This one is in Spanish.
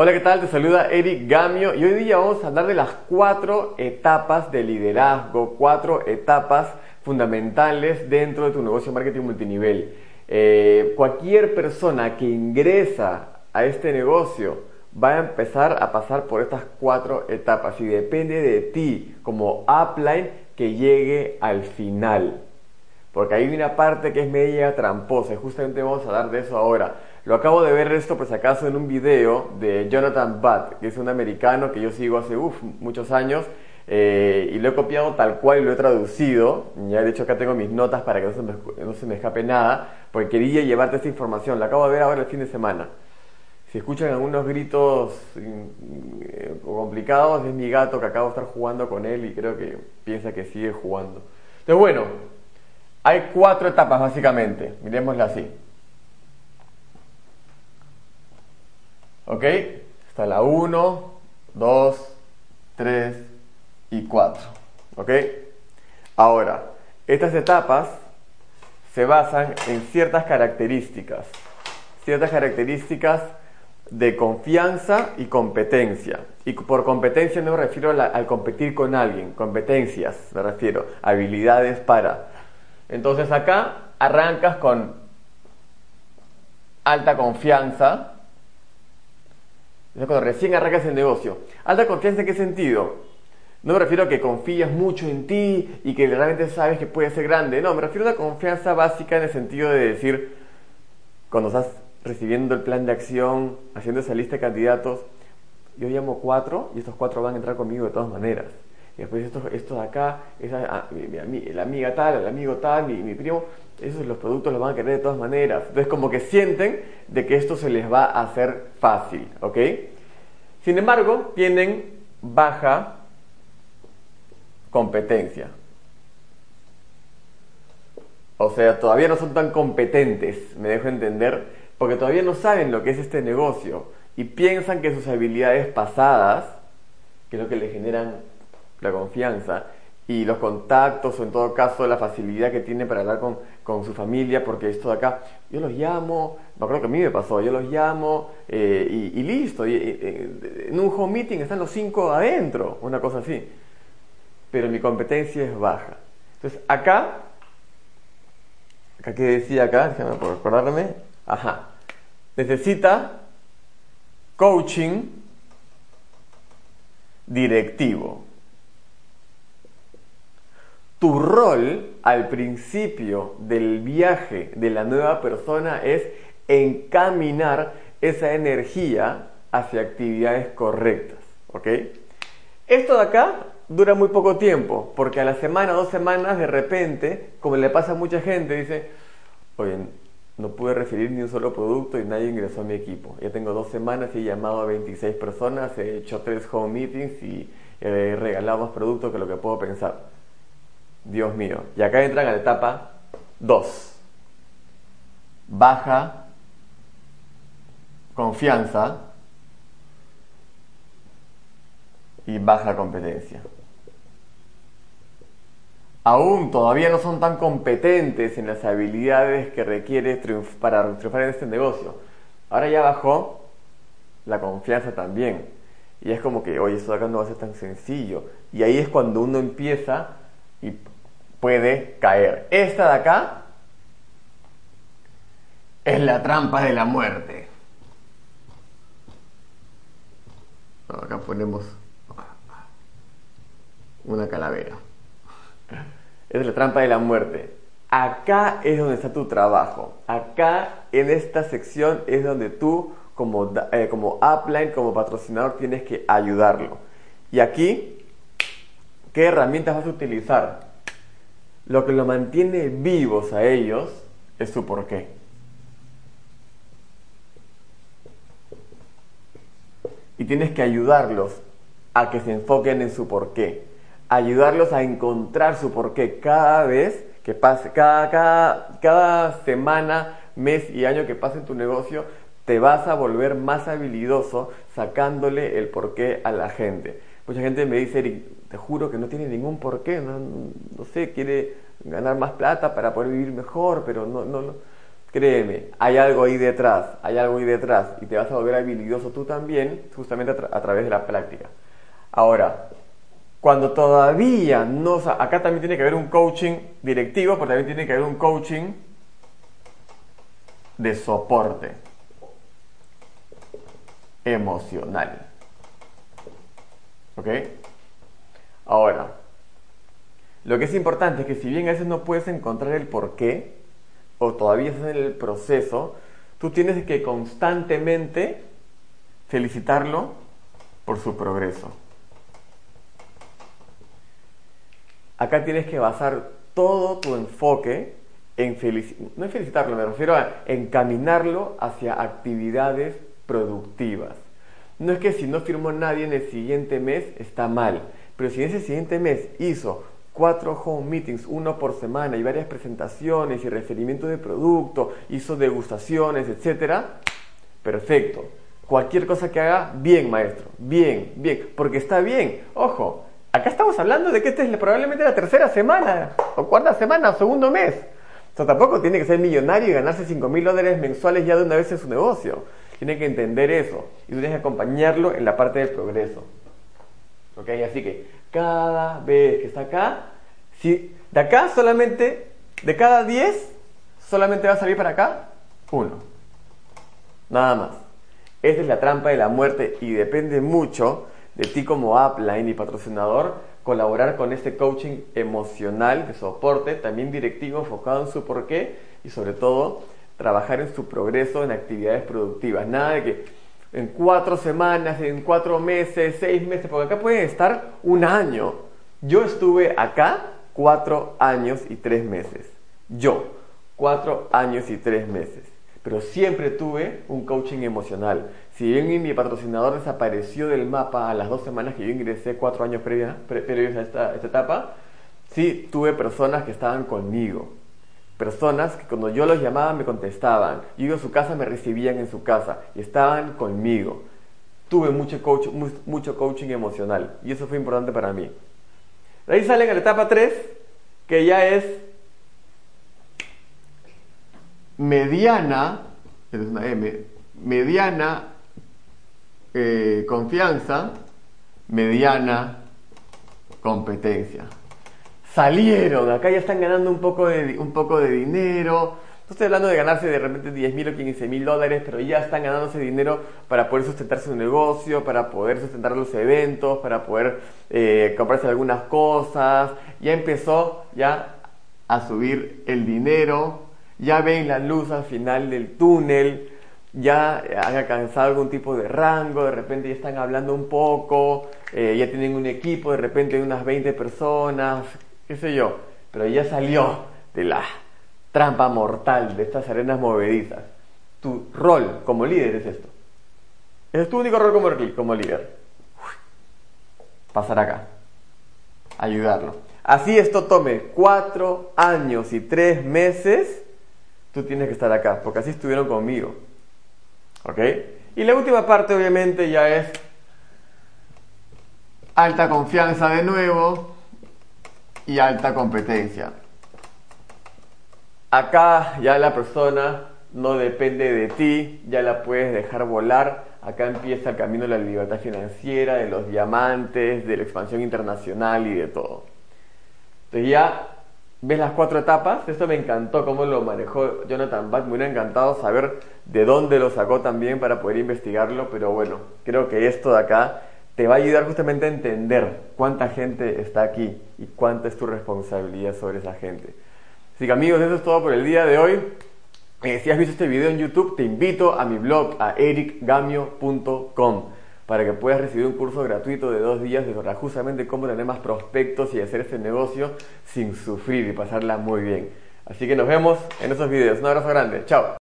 Hola, ¿qué tal? Te saluda Eric Gamio y hoy día vamos a hablar de las cuatro etapas de liderazgo, cuatro etapas fundamentales dentro de tu negocio marketing multinivel. Eh, cualquier persona que ingresa a este negocio va a empezar a pasar por estas cuatro etapas y depende de ti como upline que llegue al final. Porque hay una parte que es media tramposa y justamente vamos a hablar de eso ahora. Lo acabo de ver esto, pues acaso, en un video de Jonathan Butt, que es un americano que yo sigo hace muchos años. Eh, y lo he copiado tal cual y lo he traducido. Ya de hecho acá tengo mis notas para que no se, me, escape nada, porque quería llevarte esta información. La acabo de ver ahora el fin de semana. Si escuchan algunos gritos eh, complicados, es mi gato que acabo de estar jugando con él y creo que piensa que sigue jugando. Entonces, bueno, hay cuatro etapas básicamente. Miremosla así. ¿Ok? Está la 1, 2, 3 y 4. ¿Ok? Ahora, estas etapas se basan en ciertas características. Ciertas características de confianza y competencia. Y por competencia no me refiero al competir con alguien, competencias me refiero, habilidades para. Entonces acá arrancas con alta confianza, es cuando recién arrancas el negocio. Alta confianza en qué sentido? No me refiero a que confías mucho en ti y que realmente sabes que puedes ser grande. No, me refiero a una confianza básica en el sentido de decir, cuando estás recibiendo el plan de acción, haciendo esa lista de candidatos, yo llamo cuatro y estos cuatro van a entrar conmigo de todas maneras. Y después estos, estos de acá, esa, mi, la amiga tal, el amigo tal, mi, mi primo, esos los productos los van a querer de todas maneras. Entonces como que sienten de que esto se les va a hacer fácil, ¿ok? Sin embargo, tienen baja competencia. O sea, todavía no son tan competentes, me dejo entender, porque todavía no saben lo que es este negocio y piensan que sus habilidades pasadas, que es lo que le generan la confianza, y los contactos o en todo caso la facilidad que tiene para hablar con, con su familia, porque esto de acá, yo los llamo, no creo que a mí me pasó, yo los llamo eh, y, listo, y, en un home meeting están los cinco adentro, una cosa así, pero mi competencia es baja. Entonces acá, acá que decía acá, déjame por acordarme, ajá, necesita coaching directivo. Tu rol al principio del viaje de la nueva persona es encaminar esa energía hacia actividades correctas. ¿Ok? Esto de acá dura muy poco tiempo, porque a la semana, dos semanas, de repente, como le pasa a mucha gente, dice, oye, no pude referir ni un solo producto y nadie ingresó a mi equipo. Ya tengo dos semanas y he llamado a 26 personas, he hecho tres home meetings y he regalado más productos que lo que puedo pensar. Dios mío. Y acá entran a la etapa 2. Baja confianza y baja competencia. Aún todavía no son tan competentes en las habilidades que requiere para triunfar en este negocio. Ahora ya bajó la confianza también. Y es como que, oye, esto acá no va a ser tan sencillo. Y ahí es cuando uno empieza y puede caer. Esta de acá es la trampa de la muerte. Acá ponemos una calavera. Es la trampa de la muerte. Acá es donde está tu trabajo. Acá en esta sección es donde tú como, eh, como upline, como patrocinador tienes que ayudarlo. Y aquí, ¿qué herramientas vas a utilizar? Lo que lo mantiene vivos a ellos es su porqué. Y tienes que ayudarlos a que se enfoquen en su porqué. Ayudarlos a encontrar su porqué cada vez que pase, cada, cada, cada semana, mes y año que pase en tu negocio, te vas a volver más habilidoso sacándole el porqué a la gente. Mucha gente me dice, Eric, te juro que no tiene ningún porqué, no, no sé, quiere ganar más plata para poder vivir mejor, pero no, no, créeme, hay algo ahí detrás, hay algo ahí detrás y te vas a volver habilidoso tú también, justamente a, través de la práctica. Ahora, cuando todavía no, acá también tiene que haber un coaching directivo, pero también tiene que haber un coaching de soporte emocional. ¿Ok? Ahora, lo que es importante es que si bien a veces no puedes encontrar el por qué, o todavía estás en el proceso, tú tienes que constantemente felicitarlo por su progreso. Acá tienes que basar todo tu enfoque en no en felicitarlo, me refiero a encaminarlo hacia actividades productivas. No es que si no firmó nadie en el siguiente mes está mal, pero si en ese siguiente mes hizo cuatro home meetings, uno por semana y varias presentaciones y referimiento de producto, hizo degustaciones, etcétera, perfecto. Cualquier cosa que haga, bien, maestro, bien, bien, porque está bien. Ojo, acá estamos hablando de que esta es probablemente la tercera semana, o cuarta semana, o segundo mes. O sea, tampoco tiene que ser millonario y ganarse 5 mil dólares mensuales ya de una vez en su negocio. Tiene que entender eso y tienes que acompañarlo en la parte del progreso. ¿Ok? Así que cada vez que está acá, si de acá solamente, de cada 10, solamente va a salir para acá uno. Nada más. Esta es la trampa de la muerte y depende mucho de ti como upline y patrocinador colaborar con este coaching emocional de soporte, también directivo, enfocado en su porqué y sobre todo trabajar en su progreso en actividades productivas. Nada de que en cuatro semanas, en cuatro meses, seis meses, porque acá pueden estar un año. Yo estuve acá cuatro años y tres meses. Yo, cuatro años y tres meses. Pero siempre tuve un coaching emocional. Si bien mi patrocinador desapareció del mapa a las dos semanas que yo ingresé, cuatro años previos a esta etapa, sí tuve personas que estaban conmigo Personas que cuando yo los llamaba me contestaban. Yo iba a su casa, me recibían en su casa y estaban conmigo. Tuve mucho, mucho coaching emocional y eso fue importante para mí. De ahí sale en la etapa 3, que ya es mediana, es una M, mediana eh, confianza, mediana competencia salieron, acá ya están ganando un poco de, un poco de dinero. No estoy hablando de ganarse de repente 10 mil o 15 mil dólares, pero ya están ganándose dinero para poder sustentar su negocio, para poder sustentar los eventos, para poder eh, comprarse algunas cosas. Ya empezó ya a subir el dinero, ya ven la luz al final del túnel, ya han alcanzado algún tipo de rango, de repente ya están hablando un poco, eh, ya tienen un equipo de repente de unas 20 personas, qué sé yo, pero ya salió de la trampa mortal de estas arenas movedizas. Tu rol como líder es esto. es tu único rol como, como líder. pasar acá. Ayudarlo. Así esto tome cuatro años y tres meses, tú tienes que estar acá, porque así estuvieron conmigo. ¿Ok? Y la última parte obviamente ya es alta confianza de nuevo, y alta competencia. Acá ya la persona no depende de ti, ya la puedes dejar volar. Acá empieza el camino de la libertad financiera, de los diamantes, de la expansión internacional y de todo. Entonces ya ves las cuatro etapas. Esto me encantó cómo lo manejó Jonathan Bach. Me hubiera encantado saber de dónde lo sacó también para poder investigarlo. Pero bueno, creo que esto de acá te va a ayudar justamente a entender cuánta gente está aquí y cuánta es tu responsabilidad sobre esa gente. Así que amigos, eso es todo por el día de hoy. Eh, si has visto este video en YouTube, te invito a mi blog, a ericgamio.com, para que puedas recibir un curso gratuito de dos días de justamente cómo tener más prospectos y hacer este negocio sin sufrir y pasarla muy bien. Así que nos vemos en esos videos. Un abrazo grande. Chao.